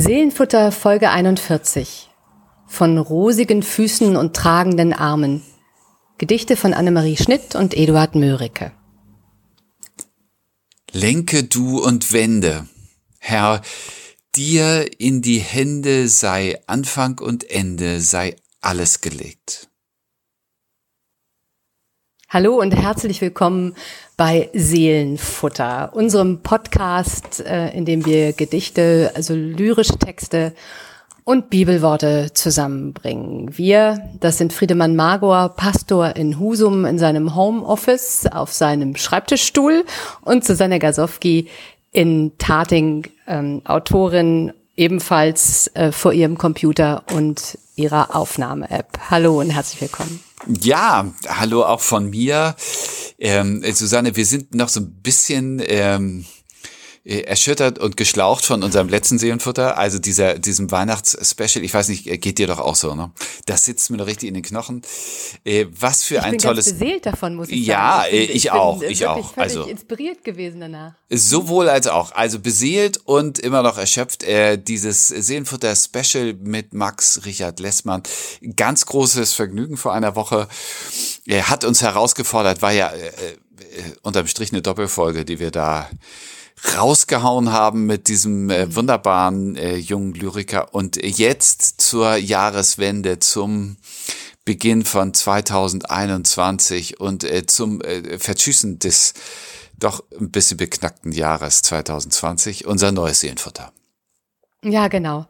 Seelenfutter Folge 41. Von rosigen Füßen und tragenden Armen. Gedichte von Annemarie Schnitt und Eduard Mörike. Lenke du und wende. Herr, dir in die Hände sei Anfang und Ende, sei alles gelegt. Hallo und herzlich willkommen bei Seelenfutter, unserem Podcast, äh, in dem wir Gedichte, also lyrische Texte und Bibelworte zusammenbringen. Wir, das sind Friedemann Magor, Pastor in Husum in seinem Homeoffice auf seinem Schreibtischstuhl und Susanne Gasowski in Tating, ähm, Autorin ebenfalls äh, vor ihrem Computer und ihrer Aufnahme-App. Hallo und herzlich willkommen. Ja, hallo auch von mir. Ähm, Susanne, wir sind noch so ein bisschen ähm, äh, erschüttert und geschlaucht von unserem letzten Seelenfutter, also dieser, diesem Weihnachtsspecial. Ich weiß nicht, äh, geht dir doch auch so, ne? Das sitzt mir noch richtig in den Knochen. Äh, was für ich ein bin tolles. Ganz beseelt davon, muss ich ja, sagen. Ja, ich, ich, auch, ich auch. Also inspiriert gewesen danach. Sowohl als auch. Also beseelt und immer noch erschöpft. Äh, dieses Seelenfutter-Special mit Max Richard Lessmann. Ganz großes Vergnügen vor einer Woche. Er hat uns herausgefordert, war ja äh, äh, unterm Strich eine Doppelfolge, die wir da rausgehauen haben mit diesem äh, wunderbaren äh, jungen Lyriker. Und jetzt zur Jahreswende, zum Beginn von 2021 und äh, zum äh, Verschüssen des doch ein bisschen beknackten Jahres 2020, unser neues Seelenfutter. Ja, genau.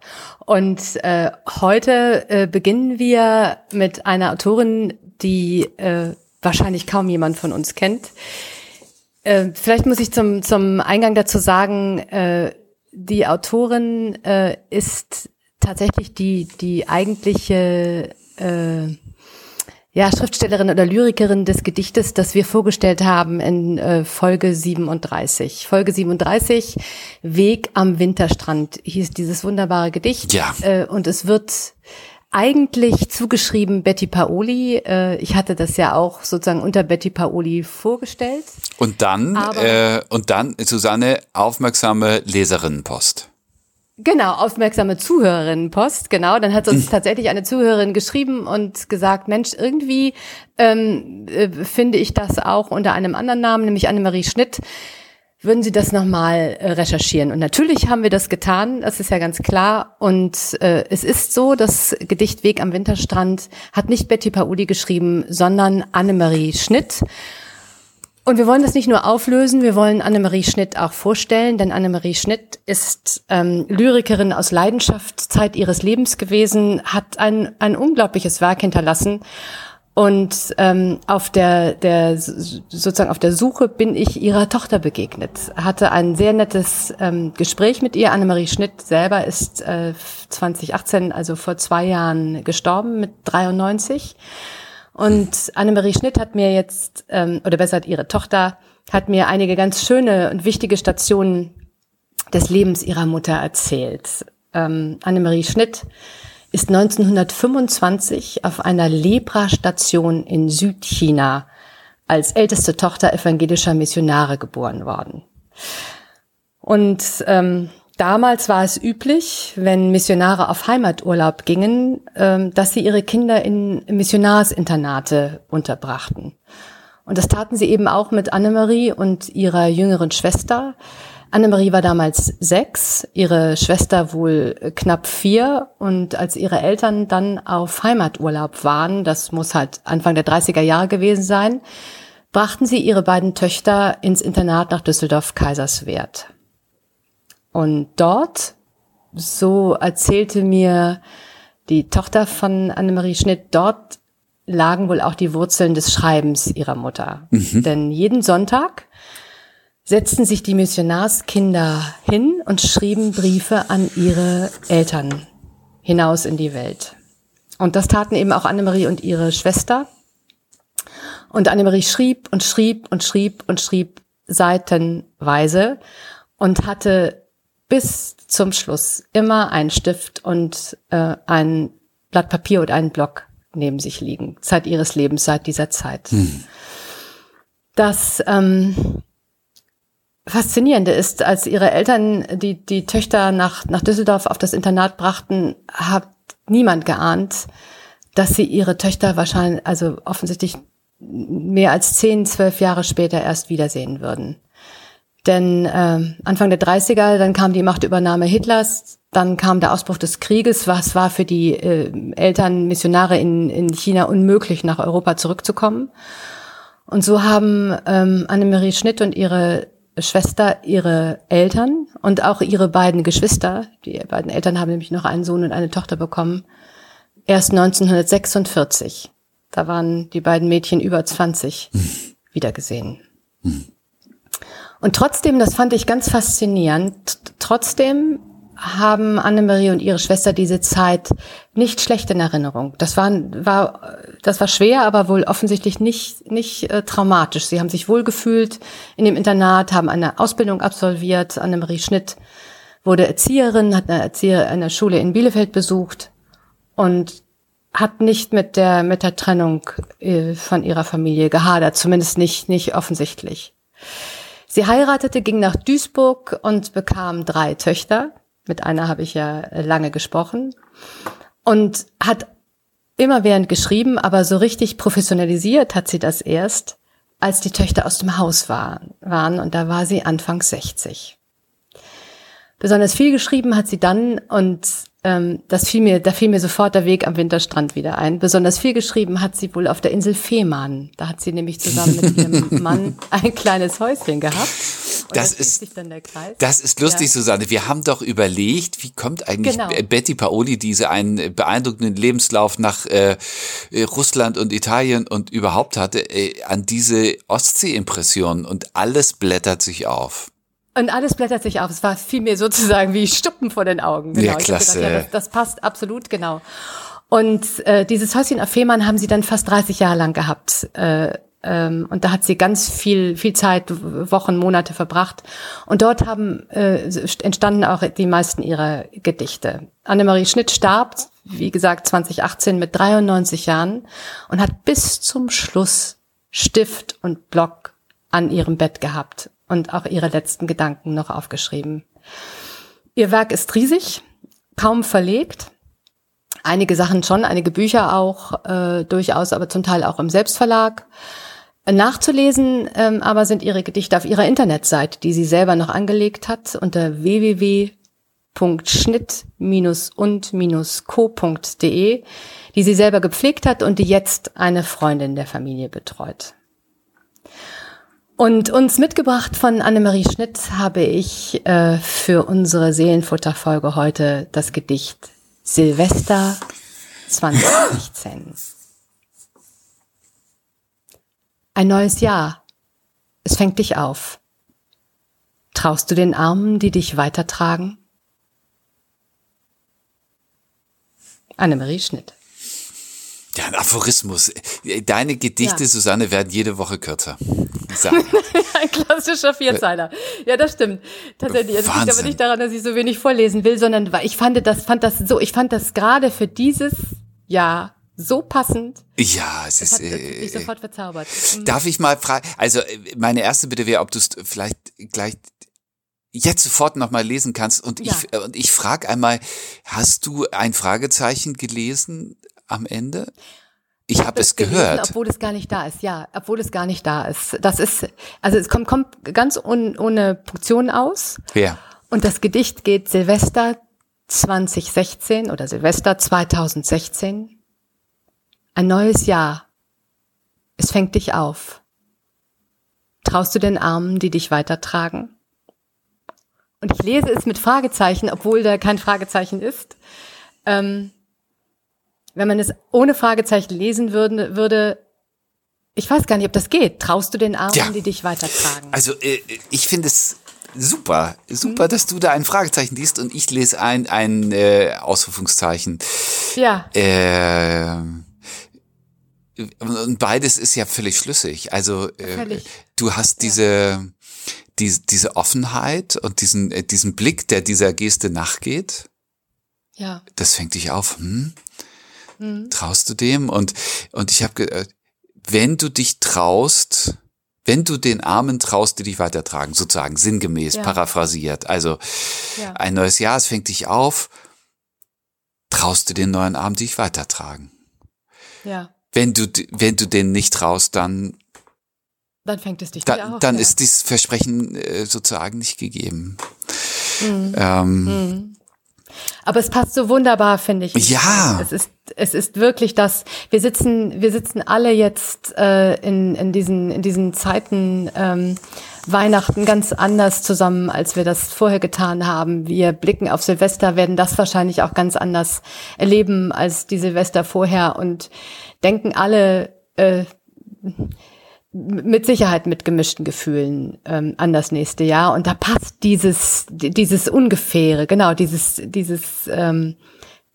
Und äh, heute äh, beginnen wir mit einer Autorin, die äh, wahrscheinlich kaum jemand von uns kennt. Äh, vielleicht muss ich zum, zum Eingang dazu sagen, äh, die Autorin äh, ist tatsächlich die, die eigentliche äh, ja, Schriftstellerin oder Lyrikerin des Gedichtes, das wir vorgestellt haben in äh, Folge 37. Folge 37, Weg am Winterstrand, hieß dieses wunderbare Gedicht. Ja. Äh, und es wird eigentlich zugeschrieben Betty Paoli. Äh, ich hatte das ja auch sozusagen unter Betty Paoli vorgestellt. Und dann, äh, und dann, Susanne, aufmerksame Leserinnenpost. Genau, aufmerksame Zuhörerinnenpost, genau. Dann hat uns hm. tatsächlich eine Zuhörerin geschrieben und gesagt, Mensch, irgendwie ähm, äh, finde ich das auch unter einem anderen Namen, nämlich Annemarie Schnitt würden Sie das nochmal äh, recherchieren? Und natürlich haben wir das getan, das ist ja ganz klar. Und äh, es ist so, das Gedicht Weg am Winterstrand hat nicht Betty Pauli geschrieben, sondern Annemarie Schnitt. Und wir wollen das nicht nur auflösen, wir wollen Annemarie Schnitt auch vorstellen, denn Annemarie Schnitt ist ähm, Lyrikerin aus Leidenschaft, Zeit ihres Lebens gewesen, hat ein, ein unglaubliches Werk hinterlassen und ähm, auf der, der sozusagen auf der Suche bin ich ihrer Tochter begegnet. Hatte ein sehr nettes ähm, Gespräch mit ihr. Annemarie Schnitt selber ist äh, 2018, also vor zwei Jahren, gestorben mit 93. Und Annemarie Schnitt hat mir jetzt, ähm, oder besser ihre Tochter, hat mir einige ganz schöne und wichtige Stationen des Lebens ihrer Mutter erzählt. Ähm, Annemarie Schnitt ist 1925 auf einer Lepra-Station in Südchina als älteste Tochter evangelischer Missionare geboren worden. Und ähm, damals war es üblich, wenn Missionare auf Heimaturlaub gingen, ähm, dass sie ihre Kinder in Missionarsinternate unterbrachten. Und das taten sie eben auch mit Annemarie und ihrer jüngeren Schwester. Annemarie war damals sechs, ihre Schwester wohl knapp vier und als ihre Eltern dann auf Heimaturlaub waren, das muss halt Anfang der 30er Jahre gewesen sein, brachten sie ihre beiden Töchter ins Internat nach Düsseldorf-Kaiserswerth. Und dort, so erzählte mir die Tochter von Annemarie Schnitt, dort lagen wohl auch die Wurzeln des Schreibens ihrer Mutter. Mhm. Denn jeden Sonntag setzten sich die Missionarskinder hin und schrieben Briefe an ihre Eltern hinaus in die Welt. Und das taten eben auch Annemarie und ihre Schwester. Und Annemarie schrieb und schrieb und schrieb und schrieb seitenweise und hatte bis zum Schluss immer einen Stift und äh, ein Blatt Papier und einen Block neben sich liegen, seit ihres Lebens, seit dieser Zeit. Hm. Das ähm, Faszinierende ist, als ihre Eltern die, die Töchter nach, nach Düsseldorf auf das Internat brachten, hat niemand geahnt, dass sie ihre Töchter wahrscheinlich, also offensichtlich mehr als zehn, zwölf Jahre später erst wiedersehen würden. Denn äh, Anfang der 30er, dann kam die Machtübernahme Hitlers, dann kam der Ausbruch des Krieges, was war für die äh, Eltern Missionare in, in China unmöglich, nach Europa zurückzukommen. Und so haben ähm, Annemarie Schnitt und ihre Schwester ihre Eltern und auch ihre beiden Geschwister, die beiden Eltern haben nämlich noch einen Sohn und eine Tochter bekommen, erst 1946. Da waren die beiden Mädchen über 20 hm. wiedergesehen. Hm. Und trotzdem, das fand ich ganz faszinierend, trotzdem haben Annemarie und ihre Schwester diese Zeit nicht schlecht in Erinnerung. Das war, war, das war schwer, aber wohl offensichtlich nicht, nicht äh, traumatisch. Sie haben sich wohlgefühlt in dem Internat, haben eine Ausbildung absolviert. Annemarie Schnitt wurde Erzieherin, hat eine, Erzieher, eine Schule in Bielefeld besucht und hat nicht mit der, mit der Trennung äh, von ihrer Familie gehadert, zumindest nicht, nicht offensichtlich. Sie heiratete, ging nach Duisburg und bekam drei Töchter. Mit einer habe ich ja lange gesprochen. Und hat immer während geschrieben, aber so richtig professionalisiert hat sie das erst, als die Töchter aus dem Haus waren, waren und da war sie Anfang 60. Besonders viel geschrieben hat sie dann und ähm, das fiel mir, da fiel mir sofort der Weg am Winterstrand wieder ein. Besonders viel geschrieben hat sie wohl auf der Insel Fehmarn. Da hat sie nämlich zusammen mit ihrem Mann ein kleines Häuschen gehabt. das ist, das ist lustig, ja. Susanne. Wir haben doch überlegt, wie kommt eigentlich genau. Betty Paoli, diese einen beeindruckenden Lebenslauf nach äh, Russland und Italien und überhaupt hatte, äh, an diese Ostsee-Impressionen und alles blättert sich auf. Und alles blättert sich auf. Es war vielmehr sozusagen wie Stuppen vor den Augen. Genau. Ja, klasse. Gedacht, ja, das, das, passt absolut, genau. Und äh, dieses Häuschen auf Fehmarn haben sie dann fast 30 Jahre lang gehabt. Äh, ähm, und da hat sie ganz viel, viel Zeit, Wochen, Monate verbracht. Und dort haben äh, entstanden auch die meisten ihrer Gedichte. Annemarie Schnitt starb, wie gesagt, 2018 mit 93 Jahren und hat bis zum Schluss Stift und Block an ihrem Bett gehabt und auch ihre letzten Gedanken noch aufgeschrieben. Ihr Werk ist riesig, kaum verlegt. Einige Sachen schon, einige Bücher auch äh, durchaus, aber zum Teil auch im Selbstverlag. Nachzulesen ähm, aber sind ihre Gedichte auf ihrer Internetseite, die sie selber noch angelegt hat, unter www.schnitt-und-co.de, die sie selber gepflegt hat und die jetzt eine Freundin der Familie betreut. Und uns mitgebracht von Annemarie Schnitt habe ich äh, für unsere Seelenfutterfolge heute das Gedicht Silvester 2016. Ein neues Jahr. Es fängt dich auf. Traust du den Armen, die dich weitertragen? Annemarie Schnitt. Ein Aphorismus. Deine Gedichte, ja. Susanne, werden jede Woche kürzer. ein klassischer Vierzeiler. Ja, das stimmt. Tatsächlich. Also liegt aber nicht daran, dass ich so wenig vorlesen will, sondern weil ich fand das, fand das so, ich fand das gerade für dieses Jahr so passend. Ja, es ist. Äh, mich sofort verzaubert. Mhm. Darf ich mal fragen? Also meine erste Bitte wäre, ob du es vielleicht gleich jetzt sofort nochmal lesen kannst. Und ja. ich und ich frage einmal: Hast du ein Fragezeichen gelesen am Ende? Ich habe es gehört. Gelesen, obwohl es gar nicht da ist, ja, obwohl es gar nicht da ist. Das ist, also es kommt, kommt ganz un, ohne Punktion aus. Ja. Und das Gedicht geht Silvester 2016 oder Silvester 2016. Ein neues Jahr. Es fängt dich auf. Traust du den Armen, die dich weitertragen? Und ich lese es mit Fragezeichen, obwohl da kein Fragezeichen ist. Ähm, wenn man es ohne Fragezeichen lesen würde, würde ich weiß gar nicht, ob das geht. Traust du den Armen, ja. die dich weitertragen? Also äh, ich finde es super, super, mhm. dass du da ein Fragezeichen liest und ich lese ein ein äh, Ausrufungszeichen. Ja. Äh, und beides ist ja völlig schlüssig. Also äh, völlig. du hast diese ja. die, diese Offenheit und diesen äh, diesen Blick, der dieser Geste nachgeht. Ja. Das fängt dich auf. Hm? Mhm. Traust du dem? Und, und ich habe, wenn du dich traust, wenn du den Armen traust, die dich weitertragen, sozusagen sinngemäß, ja. paraphrasiert. Also ja. ein neues Jahr, es fängt dich auf, traust du den neuen Armen, die dich weitertragen. Ja. Wenn du, wenn du den nicht traust, dann dann fängt es dich da, auf. Dann ja. ist dieses Versprechen äh, sozusagen nicht gegeben. Mhm. Ähm, mhm. Aber es passt so wunderbar, finde ich. Ja. Es ist, es ist wirklich das, wir sitzen, wir sitzen alle jetzt äh, in, in, diesen, in diesen Zeiten ähm, Weihnachten ganz anders zusammen, als wir das vorher getan haben. Wir blicken auf Silvester, werden das wahrscheinlich auch ganz anders erleben als die Silvester vorher und denken alle, äh, mit Sicherheit mit gemischten Gefühlen ähm, an das nächste Jahr. Und da passt dieses, dieses Ungefähre, genau, dieses, dieses, ähm,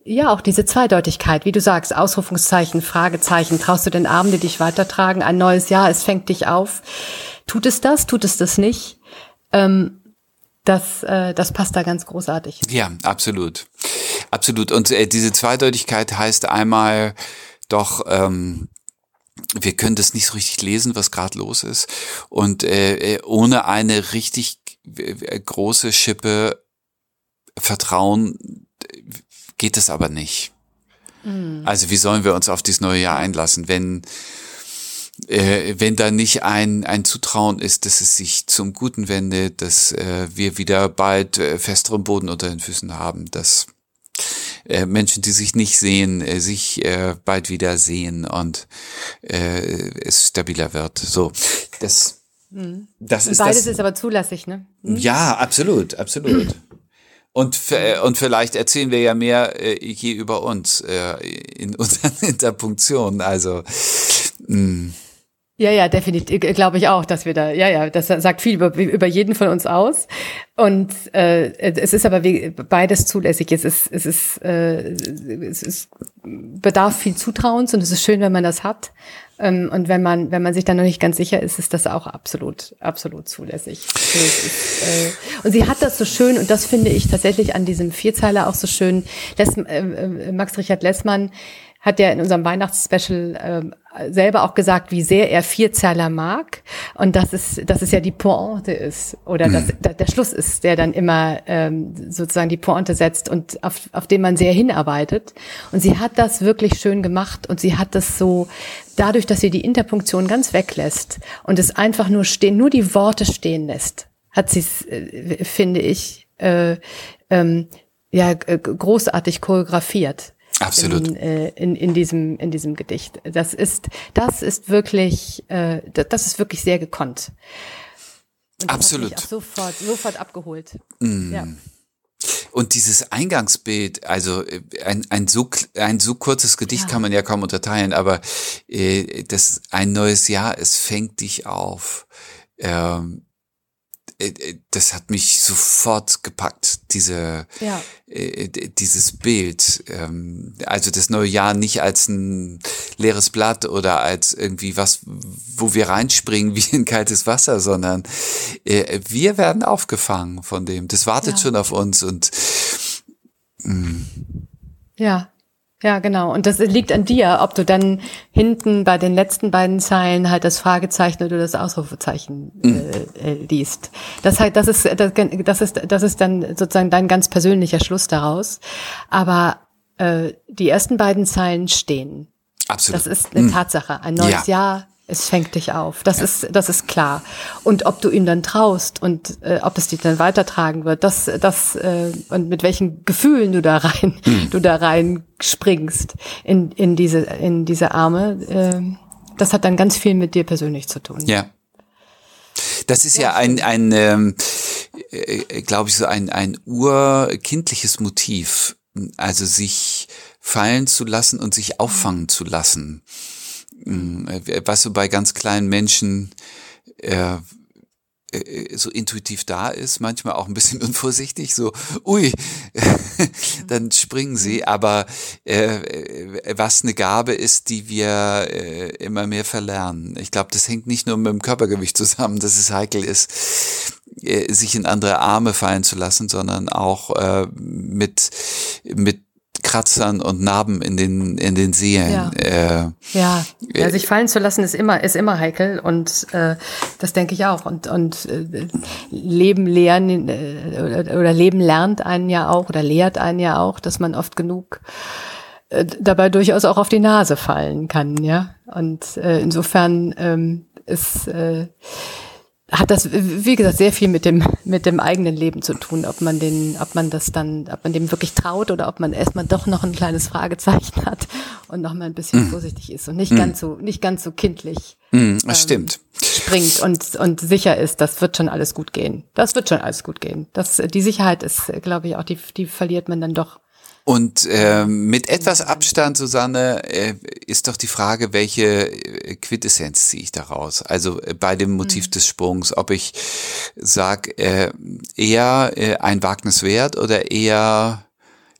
ja, auch diese Zweideutigkeit, wie du sagst, Ausrufungszeichen, Fragezeichen, traust du den Arm, die dich weitertragen, ein neues Jahr, es fängt dich auf. Tut es das, tut es das nicht? Ähm, das, äh, das passt da ganz großartig. Ja, absolut. Absolut. Und äh, diese Zweideutigkeit heißt einmal doch, ähm, wir können das nicht so richtig lesen, was gerade los ist. Und äh, äh ohne eine richtig äh, große Schippe Vertrauen geht es aber nicht. Mhm. Also wie sollen wir uns auf dieses neue Jahr einlassen, wenn äh, wenn da nicht ein, ein Zutrauen ist, dass es sich zum Guten wendet, dass äh, wir wieder bald äh, festeren Boden unter den Füßen haben, dass äh, Menschen, die sich nicht sehen, äh, sich äh, bald wieder sehen und äh, es stabiler wird. So, das, mhm. das ist beides das, ist aber zulässig, ne? Mhm. Ja, absolut, absolut. Und, äh, und vielleicht erzählen wir ja mehr äh, je über uns äh, in unseren Interpunktionen. Also mh. Mm. Ja, ja, definitiv, glaube ich auch, dass wir da, ja, ja, das sagt viel über, über jeden von uns aus. Und äh, es ist aber wie, beides zulässig. Es ist, es ist, äh, es ist bedarf viel Zutrauens und es ist schön, wenn man das hat. Ähm, und wenn man, wenn man sich dann noch nicht ganz sicher ist, ist das auch absolut, absolut zulässig. Äh, und sie hat das so schön, und das finde ich tatsächlich an diesem Vierzeiler auch so schön. Äh, äh Max Richard Lessmann hat ja in unserem Weihnachtsspecial äh, selber auch gesagt, wie sehr er Vierzeiler mag und dass es, dass es ja die Pointe ist oder dass mhm. der Schluss ist, der dann immer ähm, sozusagen die Pointe setzt und auf, auf den man sehr hinarbeitet. Und sie hat das wirklich schön gemacht und sie hat das so dadurch, dass sie die Interpunktion ganz weglässt und es einfach nur stehen, nur die Worte stehen lässt, hat sie es, äh, finde ich, äh, ähm, ja großartig choreografiert. Absolut. In, äh, in, in, diesem, in diesem Gedicht. Das ist, das ist wirklich, äh, das ist wirklich sehr gekonnt. Absolut. Sofort, sofort abgeholt. Mm. Ja. Und dieses Eingangsbild, also äh, ein, ein, so, ein so kurzes Gedicht ja. kann man ja kaum unterteilen, aber äh, das ein neues Jahr, es fängt dich auf. Ähm, äh, äh, das hat mich sofort gepackt, diese, ja. äh, dieses Bild. Ähm, also das neue Jahr nicht als ein leeres Blatt oder als irgendwie was, wo wir reinspringen wie in kaltes Wasser, sondern äh, wir werden aufgefangen von dem. Das wartet ja. schon auf uns und mh. Mm. ja. Ja, genau. Und das liegt an dir, ob du dann hinten bei den letzten beiden Zeilen halt das Fragezeichen oder das Ausrufezeichen mhm. äh, äh, liest. Das halt, das ist, das, das ist, das ist dann sozusagen dein ganz persönlicher Schluss daraus. Aber äh, die ersten beiden Zeilen stehen. Absolut. Das ist eine mhm. Tatsache. Ein neues ja. Jahr es fängt dich auf. Das ja. ist, das ist klar. Und ob du ihm dann traust und äh, ob es dich dann weitertragen wird, das, das äh, und mit welchen Gefühlen du da rein, hm. du da rein springst in in diese in diese Arme, äh, das hat dann ganz viel mit dir persönlich zu tun. Ja. Das ist ja, ja ein ein ähm, äh, glaube ich so ein ein urkindliches Motiv, also sich fallen zu lassen und sich auffangen zu lassen. Äh, was so bei ganz kleinen Menschen äh, äh, so intuitiv da ist, manchmal auch ein bisschen unvorsichtig, so, ui, dann springen sie, aber äh, was eine Gabe ist, die wir äh, immer mehr verlernen. Ich glaube, das hängt nicht nur mit dem Körpergewicht zusammen, dass es heikel ist, äh, sich in andere Arme fallen zu lassen, sondern auch äh, mit, mit Kratzern und Narben in den in den Seelen. Ja. Äh, Ja, ja, sich fallen zu lassen ist immer ist immer heikel und äh, das denke ich auch und und äh, Leben lehren äh, oder, oder Leben lernt einen ja auch oder lehrt einen ja auch, dass man oft genug äh, dabei durchaus auch auf die Nase fallen kann, ja und äh, insofern ähm, ist äh, hat das, wie gesagt, sehr viel mit dem, mit dem eigenen Leben zu tun, ob man den, ob man das dann, ob man dem wirklich traut oder ob man erstmal doch noch ein kleines Fragezeichen hat und noch mal ein bisschen vorsichtig ist und nicht ganz so, nicht ganz so kindlich mm, das stimmt. springt und, und sicher ist, das wird schon alles gut gehen. Das wird schon alles gut gehen. Das, die Sicherheit ist, glaube ich, auch die, die verliert man dann doch. Und ähm, mit etwas Abstand, Susanne, äh, ist doch die Frage, welche äh, Quintessenz ziehe ich daraus? Also äh, bei dem Motiv des Sprungs, ob ich sag äh, eher äh, ein Wagnis wert oder eher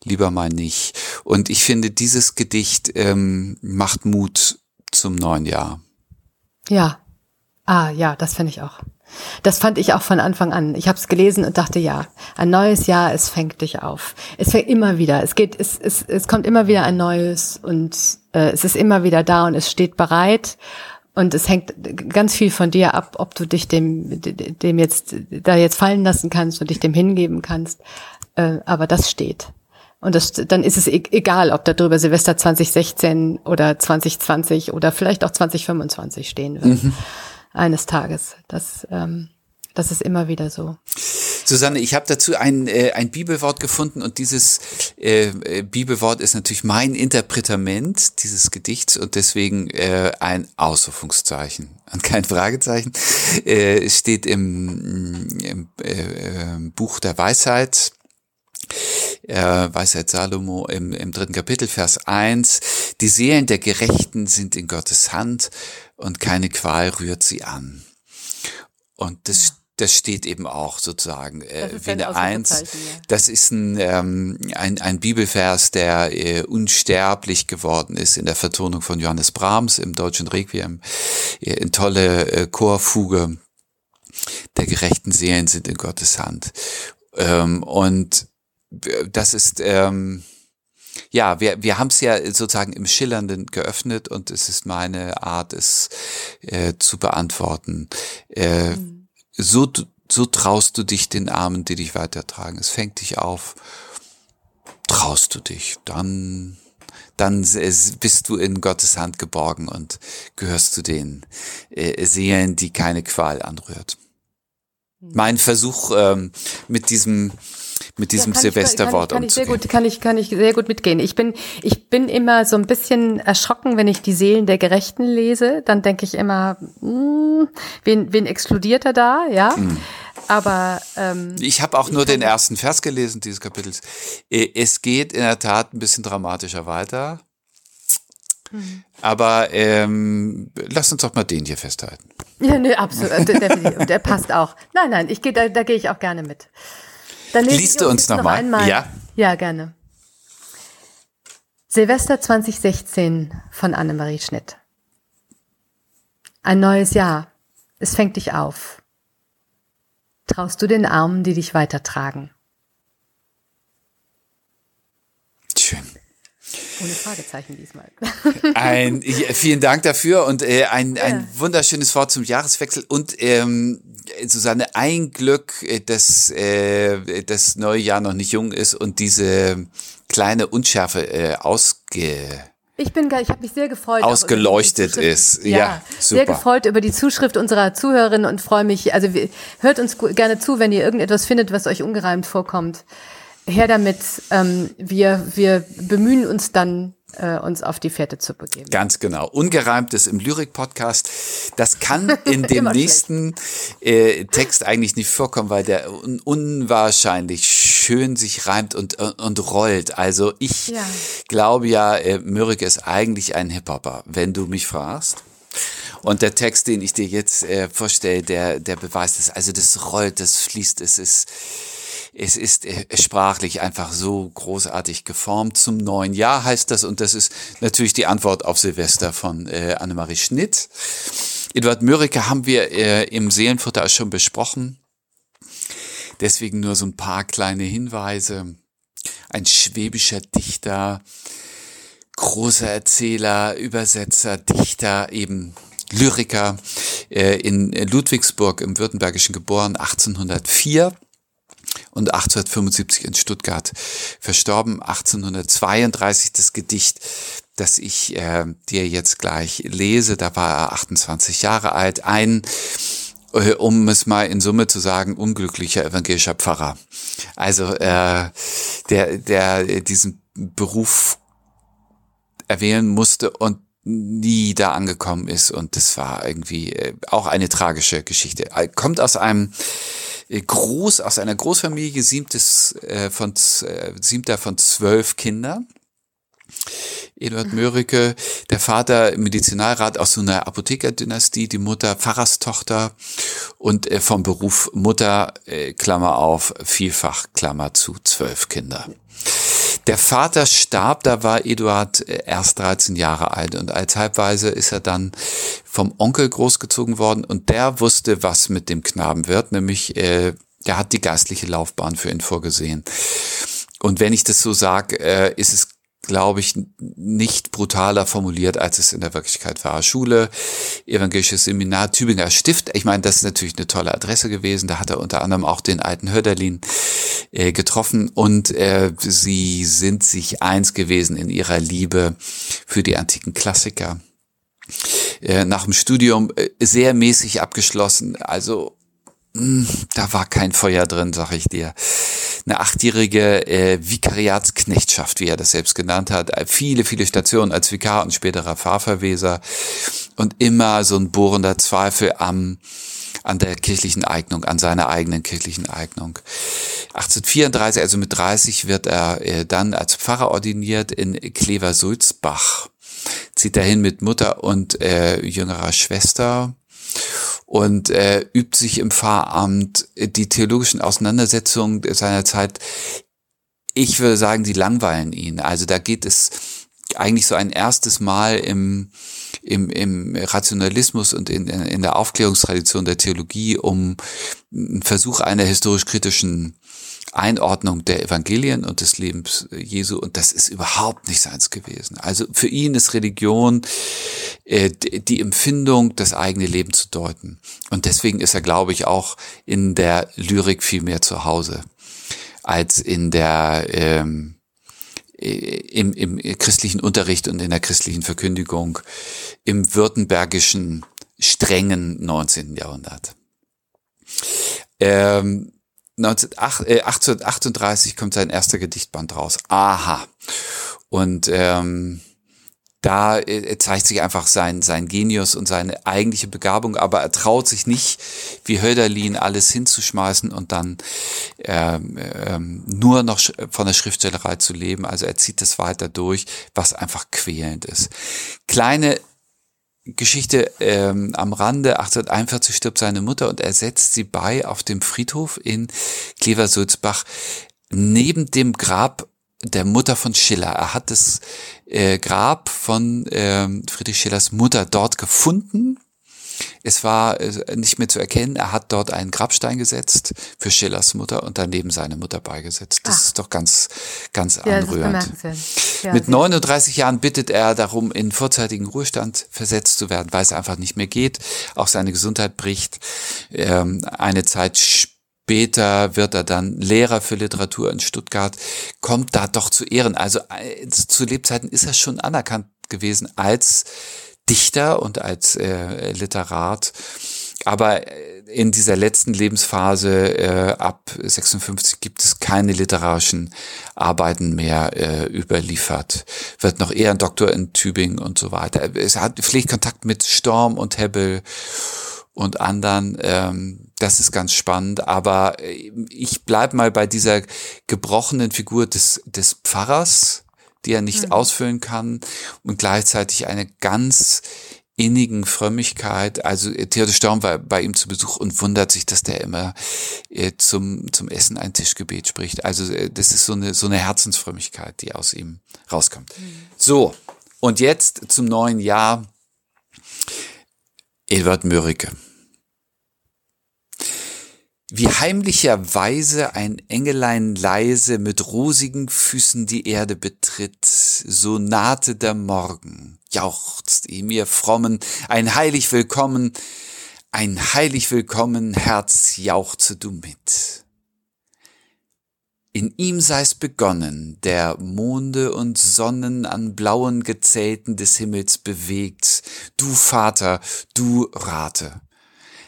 lieber mal nicht. Und ich finde, dieses Gedicht ähm, macht Mut zum neuen Jahr. Ja. Ah, ja, das finde ich auch. Das fand ich auch von Anfang an. Ich habe es gelesen und dachte, ja, ein neues Jahr, es fängt dich auf. Es fängt immer wieder, es geht, es, es, es kommt immer wieder ein neues und äh, es ist immer wieder da und es steht bereit. Und es hängt ganz viel von dir ab, ob du dich dem, dem jetzt, da jetzt fallen lassen kannst und dich dem hingeben kannst. Äh, aber das steht. Und das, dann ist es e egal, ob da drüber Silvester 2016 oder 2020 oder vielleicht auch 2025 stehen wird. Mhm. Eines Tages. Das, ähm, das ist immer wieder so. Susanne, ich habe dazu ein, äh, ein Bibelwort gefunden und dieses äh, äh, Bibelwort ist natürlich mein Interpretament dieses Gedichts und deswegen äh, ein Ausrufungszeichen und kein Fragezeichen. Äh, steht im, im äh, Buch der Weisheit, äh, Weisheit Salomo im, im dritten Kapitel, Vers 1. Die Seelen der Gerechten sind in Gottes Hand und keine Qual rührt sie an. Und das ja das steht eben auch sozusagen äh, wie eine Eins. Das ist ein, ähm, ein, ein Bibelvers, der äh, unsterblich geworden ist in der Vertonung von Johannes Brahms im deutschen Requiem. Äh, in tolle äh, Chorfuge. Der gerechten Seelen sind in Gottes Hand. Ähm, und das ist, ähm, ja, wir, wir haben es ja sozusagen im Schillernden geöffnet und es ist meine Art, es äh, zu beantworten. Äh, mhm. so, so traust du dich den Armen, die dich weitertragen. Es fängt dich auf. Traust du dich, dann dann bist du in Gottes Hand geborgen und gehörst zu den äh, Seelen, die keine Qual anrührt. Mhm. Mein Versuch ähm, mit diesem mit diesem ja, Silvesterwort kann, kann, ich sehr gut, kann ich kann ich sehr gut mitgehen. Ich bin ich bin immer so ein bisschen erschrocken, wenn ich die Seelen der Gerechten lese. Dann denke ich immer, mh, hm, wen wen exkludiert er da? Ja. Mhm. Aber ähm, ich habe auch nur den ersten Vers gelesen dieses Kapitels. Äh, es geht in der Tat ein bisschen dramatischer weiter. Mhm. Aber ähm, lass uns doch mal den hier festhalten. Ja, nee, absolut. der, der passt auch. Nein, nein, ich gehe, da, da gehe ich auch gerne mit. Dann Liest du uns nochmal? Noch ja. Ja, gerne. Silvester 2016 von Annemarie Schnitt. Ein neues Jahr. Es fängt dich auf. Traust du den Armen, die dich weitertragen? Schön. Ohne Fragezeichen diesmal. Ein, vielen Dank dafür und äh, ein, ja. ein wunderschönes Wort zum Jahreswechsel und ähm, Susanne, ein Glück, äh, dass äh, das neue Jahr noch nicht jung ist und diese kleine Unschärfe äh, ausge ich bin, ich habe mich sehr gefreut. Ausgeleuchtet ist. Ja, ja, super. Sehr gefreut über die Zuschrift unserer Zuhörerinnen und freue mich. Also hört uns gerne zu, wenn ihr irgendetwas findet, was euch ungereimt vorkommt. Her damit. Ähm, wir, wir bemühen uns dann äh, uns auf die Fährte zu begeben. Ganz genau. Ungereimtes im Lyrik-Podcast. Das kann in dem nächsten äh, Text eigentlich nicht vorkommen, weil der un unwahrscheinlich schön sich reimt und, und, und rollt. Also ich ja. glaube ja, äh, Mürik ist eigentlich ein Hip-Hopper, wenn du mich fragst. Und der Text, den ich dir jetzt äh, vorstelle, der, der beweist es. Also das rollt, das fließt, es ist es ist äh, sprachlich einfach so großartig geformt. Zum neuen Jahr heißt das und das ist natürlich die Antwort auf Silvester von äh, Annemarie Schnitt. Eduard Mörike haben wir äh, im Seelenfutter schon besprochen. Deswegen nur so ein paar kleine Hinweise. ein schwäbischer Dichter, großer Erzähler, Übersetzer, Dichter, eben Lyriker, äh, in Ludwigsburg im Württembergischen geboren, 1804 und 1875 in Stuttgart verstorben, 1832 das Gedicht, das ich äh, dir jetzt gleich lese, da war er 28 Jahre alt, ein äh, um es mal in Summe zu sagen, unglücklicher evangelischer Pfarrer. Also äh, der, der diesen Beruf erwählen musste und nie da angekommen ist und das war irgendwie äh, auch eine tragische Geschichte. Er kommt aus einem äh, groß aus einer Großfamilie siebtes äh, von äh, siebter von zwölf Kindern. Eduard. Mörike, der Vater Medizinalrat aus so einer Apothekerdynastie, die Mutter Pfarrerstochter und äh, vom Beruf Mutter, äh, Klammer auf, vielfach Klammer zu, zwölf Kinder. Der Vater starb, da war Eduard äh, erst 13 Jahre alt. Und als Halbweise ist er dann vom Onkel großgezogen worden. Und der wusste, was mit dem Knaben wird, nämlich äh, der hat die geistliche Laufbahn für ihn vorgesehen. Und wenn ich das so sage, äh, ist es glaube ich, nicht brutaler formuliert, als es in der Wirklichkeit war. Schule, evangelisches Seminar, Tübinger Stift. Ich meine, das ist natürlich eine tolle Adresse gewesen. Da hat er unter anderem auch den alten Hörderlin äh, getroffen und äh, sie sind sich eins gewesen in ihrer Liebe für die antiken Klassiker. Äh, nach dem Studium äh, sehr mäßig abgeschlossen, also da war kein Feuer drin, sag ich dir eine achtjährige äh, Vikariatsknechtschaft, wie er das selbst genannt hat. Äh, viele, viele Stationen als Vikar und späterer Fahrverweser und immer so ein bohrender Zweifel am an der kirchlichen Eignung, an seiner eigenen kirchlichen Eignung. 1834, also mit 30, wird er äh, dann als Pfarrer ordiniert in Klever-Sulzbach. Zieht dahin mit Mutter und äh, jüngerer Schwester und äh, übt sich im Pfarramt die theologischen Auseinandersetzungen seiner Zeit. Ich würde sagen, die langweilen ihn. Also da geht es eigentlich so ein erstes Mal im, im, im Rationalismus und in, in der Aufklärungstradition der Theologie um einen Versuch einer historisch-kritischen Einordnung der Evangelien und des Lebens Jesu und das ist überhaupt nicht seins gewesen. Also für ihn ist Religion äh, die Empfindung, das eigene Leben zu deuten. Und deswegen ist er, glaube ich, auch in der Lyrik viel mehr zu Hause als in der ähm, äh, im, im christlichen Unterricht und in der christlichen Verkündigung im württembergischen strengen 19. Jahrhundert. Ähm, 1838 äh, kommt sein erster Gedichtband raus. Aha. Und ähm, da äh, zeigt sich einfach sein, sein Genius und seine eigentliche Begabung, aber er traut sich nicht, wie Hölderlin, alles hinzuschmeißen und dann ähm, ähm, nur noch von der Schriftstellerei zu leben. Also er zieht das weiter durch, was einfach quälend ist. Kleine Geschichte ähm, am Rande, 1841 stirbt seine Mutter und er setzt sie bei auf dem Friedhof in Kleversulzbach neben dem Grab der Mutter von Schiller. Er hat das äh, Grab von ähm, Friedrich Schillers Mutter dort gefunden es war äh, nicht mehr zu erkennen. Er hat dort einen Grabstein gesetzt für Schillers Mutter und daneben seine Mutter beigesetzt. Das Ach. ist doch ganz, ganz ja, anrührend. Ja, Mit 39 Jahren bittet er darum, in vorzeitigen Ruhestand versetzt zu werden, weil es einfach nicht mehr geht. Auch seine Gesundheit bricht. Ähm, eine Zeit Später wird er dann Lehrer für Literatur in Stuttgart, kommt da doch zu Ehren. Also äh, zu Lebzeiten ist er schon anerkannt gewesen als Dichter und als äh, Literat. Aber äh, in dieser letzten Lebensphase äh, ab 56 gibt es keine literarischen Arbeiten mehr äh, überliefert. Wird noch eher ein Doktor in Tübingen und so weiter. Es hat pflegt Kontakt mit Storm und Hebbel und anderen. Ähm, das ist ganz spannend. Aber äh, ich bleib mal bei dieser gebrochenen Figur des, des Pfarrers die er nicht mhm. ausfüllen kann und gleichzeitig eine ganz innigen Frömmigkeit. Also äh, Theodor Storm war bei ihm zu Besuch und wundert sich, dass der immer äh, zum, zum Essen ein Tischgebet spricht. Also äh, das ist so eine, so eine Herzensfrömmigkeit, die aus ihm rauskommt. Mhm. So, und jetzt zum neuen Jahr. Edward Mörike. Wie heimlicherweise ein Engelein leise mit rosigen Füßen die Erde betritt, so nahte der Morgen, jauchzt ihm ihr Frommen, ein heilig Willkommen, ein heilig Willkommen, Herz, jauchze du mit. In ihm sei's begonnen, der Monde und Sonnen an blauen Gezelten des Himmels bewegt, du Vater, du Rate.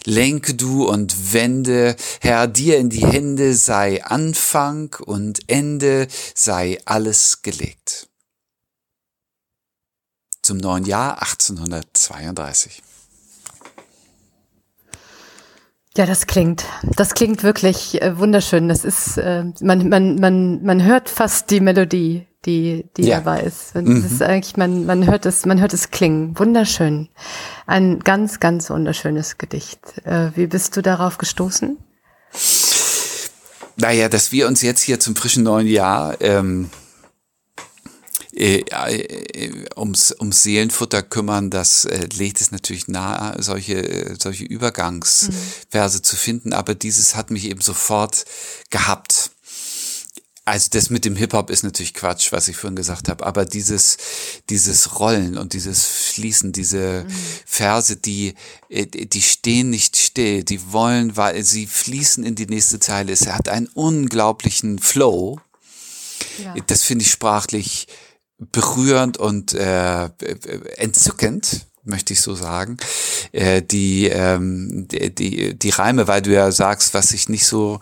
Lenke du und wende, Herr, dir in die Hände sei Anfang und Ende, sei alles gelegt. Zum neuen Jahr 1832. Ja, das klingt, das klingt wirklich äh, wunderschön. Das ist, äh, man, man, man, man hört fast die Melodie, die, die ja. dabei ist. Und mhm. Das ist eigentlich, man, man hört es, man hört es klingen. Wunderschön. Ein ganz, ganz wunderschönes Gedicht. Äh, wie bist du darauf gestoßen? Naja, dass wir uns jetzt hier zum frischen neuen Jahr ähm, äh, äh, ums, ums Seelenfutter kümmern, das äh, legt es natürlich nahe, solche, solche Übergangsverse mhm. zu finden. Aber dieses hat mich eben sofort gehabt. Also das mit dem Hip-Hop ist natürlich Quatsch, was ich vorhin gesagt habe, aber dieses, dieses Rollen und dieses Fließen, diese. Verse, die, äh, die stehen nicht still, die wollen, weil sie fließen in die nächste Zeile. Es hat einen unglaublichen Flow. Ja. Das finde ich sprachlich berührend und äh, entzückend möchte ich so sagen, äh, die, ähm, die, die, die Reime, weil du ja sagst, was sich nicht so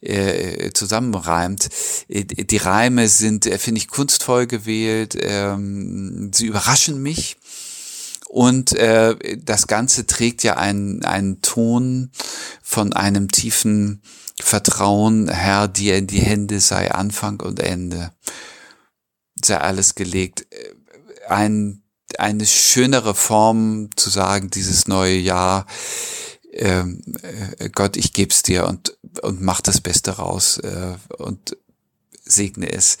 äh, zusammenreimt, äh, die Reime sind, äh, finde ich, kunstvoll gewählt, ähm, sie überraschen mich. Und äh, das Ganze trägt ja einen, einen Ton von einem tiefen Vertrauen, Herr, dir in die Hände sei Anfang und Ende. Sei alles gelegt. Ein, eine schönere Form zu sagen, dieses neue Jahr, ähm, äh, Gott, ich geb's dir und, und mach das Beste raus äh, und segne es.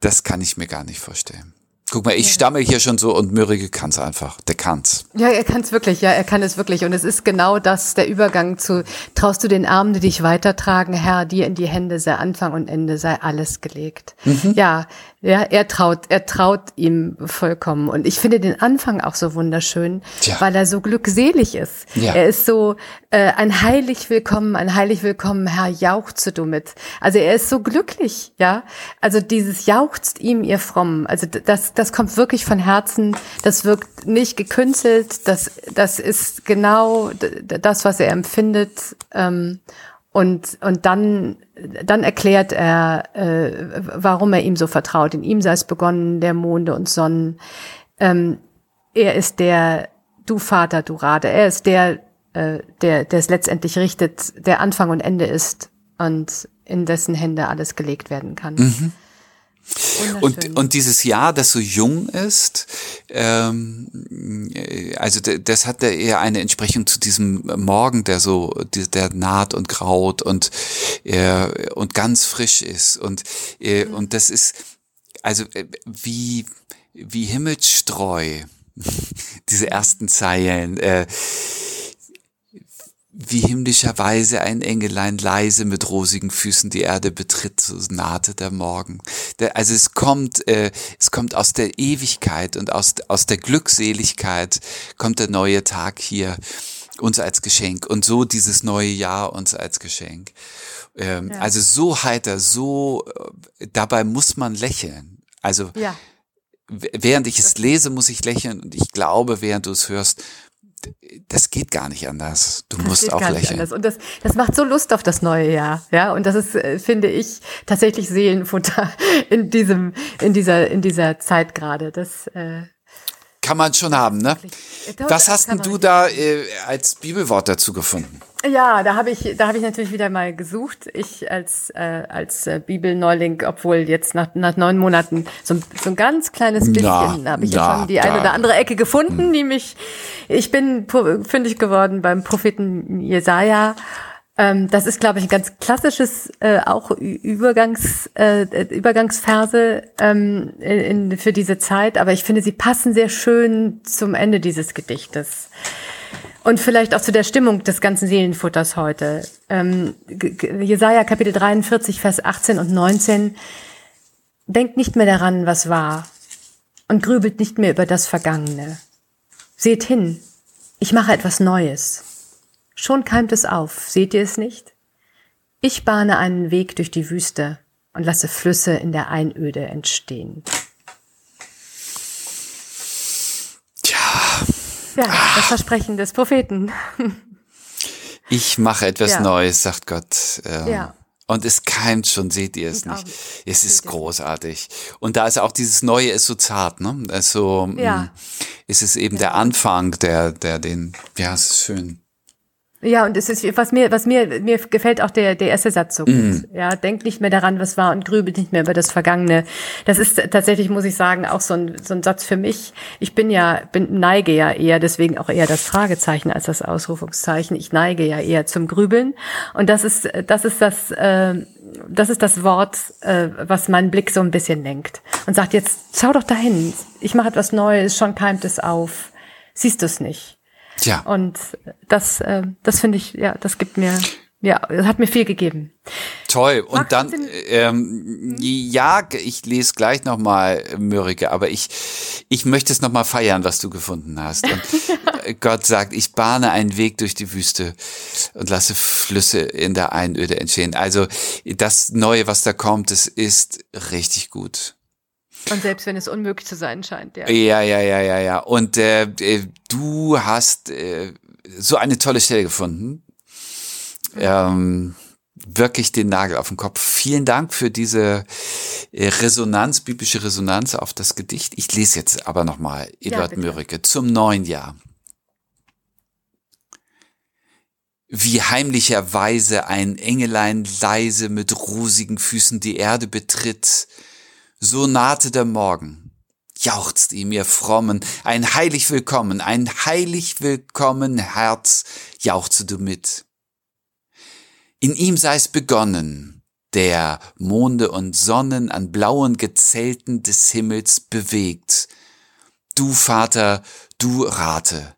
Das kann ich mir gar nicht vorstellen. Guck mal, ich ja. stamme hier schon so und Mürrige kann's einfach. Der kann's. Ja, er kann's wirklich, ja, er kann es wirklich. Und es ist genau das, der Übergang zu, traust du den Armen, die dich weitertragen, Herr, dir in die Hände sei Anfang und Ende, sei alles gelegt. Mhm. Ja, ja, er traut, er traut ihm vollkommen. Und ich finde den Anfang auch so wunderschön, Tja. weil er so glückselig ist. Ja. Er ist so äh, ein heilig willkommen, ein heilig willkommen, Herr, jauchze du mit. Also er ist so glücklich, ja. Also dieses jauchzt ihm ihr fromm. Also das, das kommt wirklich von Herzen. Das wirkt nicht gekünstelt. Das, das ist genau das, was er empfindet. Ähm, und, und dann, dann erklärt er, äh, warum er ihm so vertraut. In ihm sei es begonnen, der Monde und Sonnen. Ähm, er ist der, du Vater, du Rade. Er ist der, äh, der, der es letztendlich richtet, der Anfang und Ende ist und in dessen Hände alles gelegt werden kann. Mhm. Und, und dieses Jahr, das so jung ist, ähm, also das hat ja eher eine Entsprechung zu diesem Morgen, der so, der naht und graut und, äh, und ganz frisch ist. Und, äh, mhm. und das ist, also äh, wie, wie Himmelstreu, diese ersten Zeilen. Äh, wie himmlischerweise ein Engelein leise mit rosigen Füßen die Erde betritt, so nahte der Morgen. Also es kommt, äh, es kommt aus der Ewigkeit und aus, aus der Glückseligkeit kommt der neue Tag hier uns als Geschenk und so dieses neue Jahr uns als Geschenk. Ähm, ja. Also so heiter, so, äh, dabei muss man lächeln. Also ja. während ich es lese, muss ich lächeln und ich glaube, während du es hörst, das geht gar nicht anders. Du das musst auch lächeln. Und das, das macht so Lust auf das neue Jahr. Ja, und das ist, äh, finde ich, tatsächlich Seelenfutter in diesem, in dieser, in dieser Zeit gerade. Das, äh, kann man schon haben, ne? Was hast denn du da äh, als Bibelwort dazu gefunden? Ja, da habe ich, da habe ich natürlich wieder mal gesucht. Ich als äh, als äh, Bibelneuling, obwohl jetzt nach, nach neun Monaten so, so ein ganz kleines bisschen habe ich ja schon die eine oder andere Ecke gefunden, hm. nämlich ich bin fündig geworden beim Propheten Jesaja. Ähm, das ist, glaube ich, ein ganz klassisches äh, auch Übergangs äh, Übergangsverse ähm, in, für diese Zeit, aber ich finde, sie passen sehr schön zum Ende dieses Gedichtes. Und vielleicht auch zu der Stimmung des ganzen Seelenfutters heute. Ähm, Jesaja Kapitel 43, Vers 18 und 19. Denkt nicht mehr daran, was war und grübelt nicht mehr über das Vergangene. Seht hin, ich mache etwas Neues. Schon keimt es auf, seht ihr es nicht? Ich bahne einen Weg durch die Wüste und lasse Flüsse in der Einöde entstehen. Tja. Ja, das Versprechen des Propheten. Ich mache etwas ja. Neues, sagt Gott. Ähm, ja. Und es keimt schon, seht ihr es nicht. Es ist großartig. Und da ist auch dieses Neue ist so zart, ne? Also ja. Mm, ist es eben ja. der Anfang, der, der den, ja, es ist schön. Ja, und es ist, was mir, was mir, mir gefällt auch der, der erste Satz so gut. Mm. Ja, denk nicht mehr daran, was war und grübelt nicht mehr über das Vergangene. Das ist tatsächlich, muss ich sagen, auch so ein, so ein Satz für mich. Ich bin ja, bin, neige ja eher, deswegen auch eher das Fragezeichen als das Ausrufungszeichen. Ich neige ja eher zum Grübeln. Und das ist, das ist das, äh, das ist das Wort, äh, was meinen Blick so ein bisschen lenkt. Und sagt jetzt, schau doch dahin. Ich mache etwas Neues, schon keimt es auf. Siehst du es nicht? Ja. Und das, äh, das finde ich, ja, das gibt mir, ja, hat mir viel gegeben. Toll. Und Magst dann, ähm, ja, ich lese gleich nochmal Mörike, aber ich, ich möchte es nochmal feiern, was du gefunden hast. Und Gott sagt, ich bahne einen Weg durch die Wüste und lasse Flüsse in der Einöde entstehen. Also das Neue, was da kommt, das ist richtig gut. Und selbst wenn es unmöglich zu sein scheint, ja. Ja, ja, ja, ja, ja. Und äh, äh du hast äh, so eine tolle Stelle gefunden. Ähm, wirklich den Nagel auf den Kopf. Vielen Dank für diese äh, Resonanz, biblische Resonanz auf das Gedicht. Ich lese jetzt aber nochmal Eduard ja, Mörike zum neuen Jahr. Wie heimlicherweise ein Engelein leise mit rosigen Füßen die Erde betritt, so nahte der Morgen. Jauchzt ihm, ihr Frommen, ein heilig Willkommen, ein heilig Willkommen, Herz, jauchze du mit. In ihm sei's begonnen, der Monde und Sonnen an blauen Gezelten des Himmels bewegt. Du, Vater, du rate.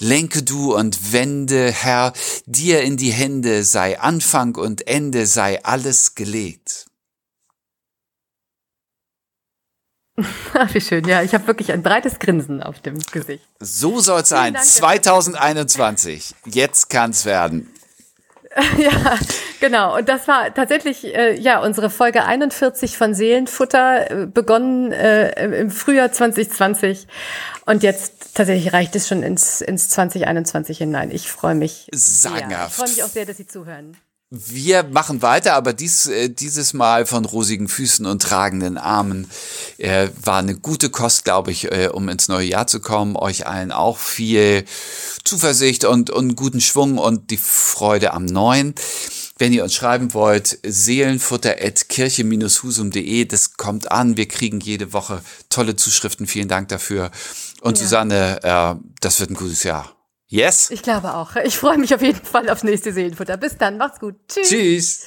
Lenke du und wende, Herr, dir in die Hände sei Anfang und Ende sei alles gelegt. Ach, wie schön. Ja, ich habe wirklich ein breites Grinsen auf dem Gesicht. So soll's sein. Dank, 2021. Jetzt kann's werden. Ja, genau. Und das war tatsächlich äh, ja unsere Folge 41 von Seelenfutter, äh, begonnen äh, im Frühjahr 2020. Und jetzt tatsächlich reicht es schon ins, ins 2021 hinein. Ich freue mich. Sagenhaft. Sehr. Ich freue mich auch sehr, dass Sie zuhören. Wir machen weiter, aber dies, äh, dieses Mal von rosigen Füßen und tragenden Armen äh, war eine gute Kost, glaube ich, äh, um ins neue Jahr zu kommen. Euch allen auch viel Zuversicht und, und guten Schwung und die Freude am Neuen. Wenn ihr uns schreiben wollt, seelenfutter.kirche-husum.de, das kommt an. Wir kriegen jede Woche tolle Zuschriften. Vielen Dank dafür. Und ja. Susanne, äh, das wird ein gutes Jahr. Yes? Ich glaube auch. Ich freue mich auf jeden Fall aufs nächste Seelenfutter. Bis dann, macht's gut. Tschüss. Tschüss.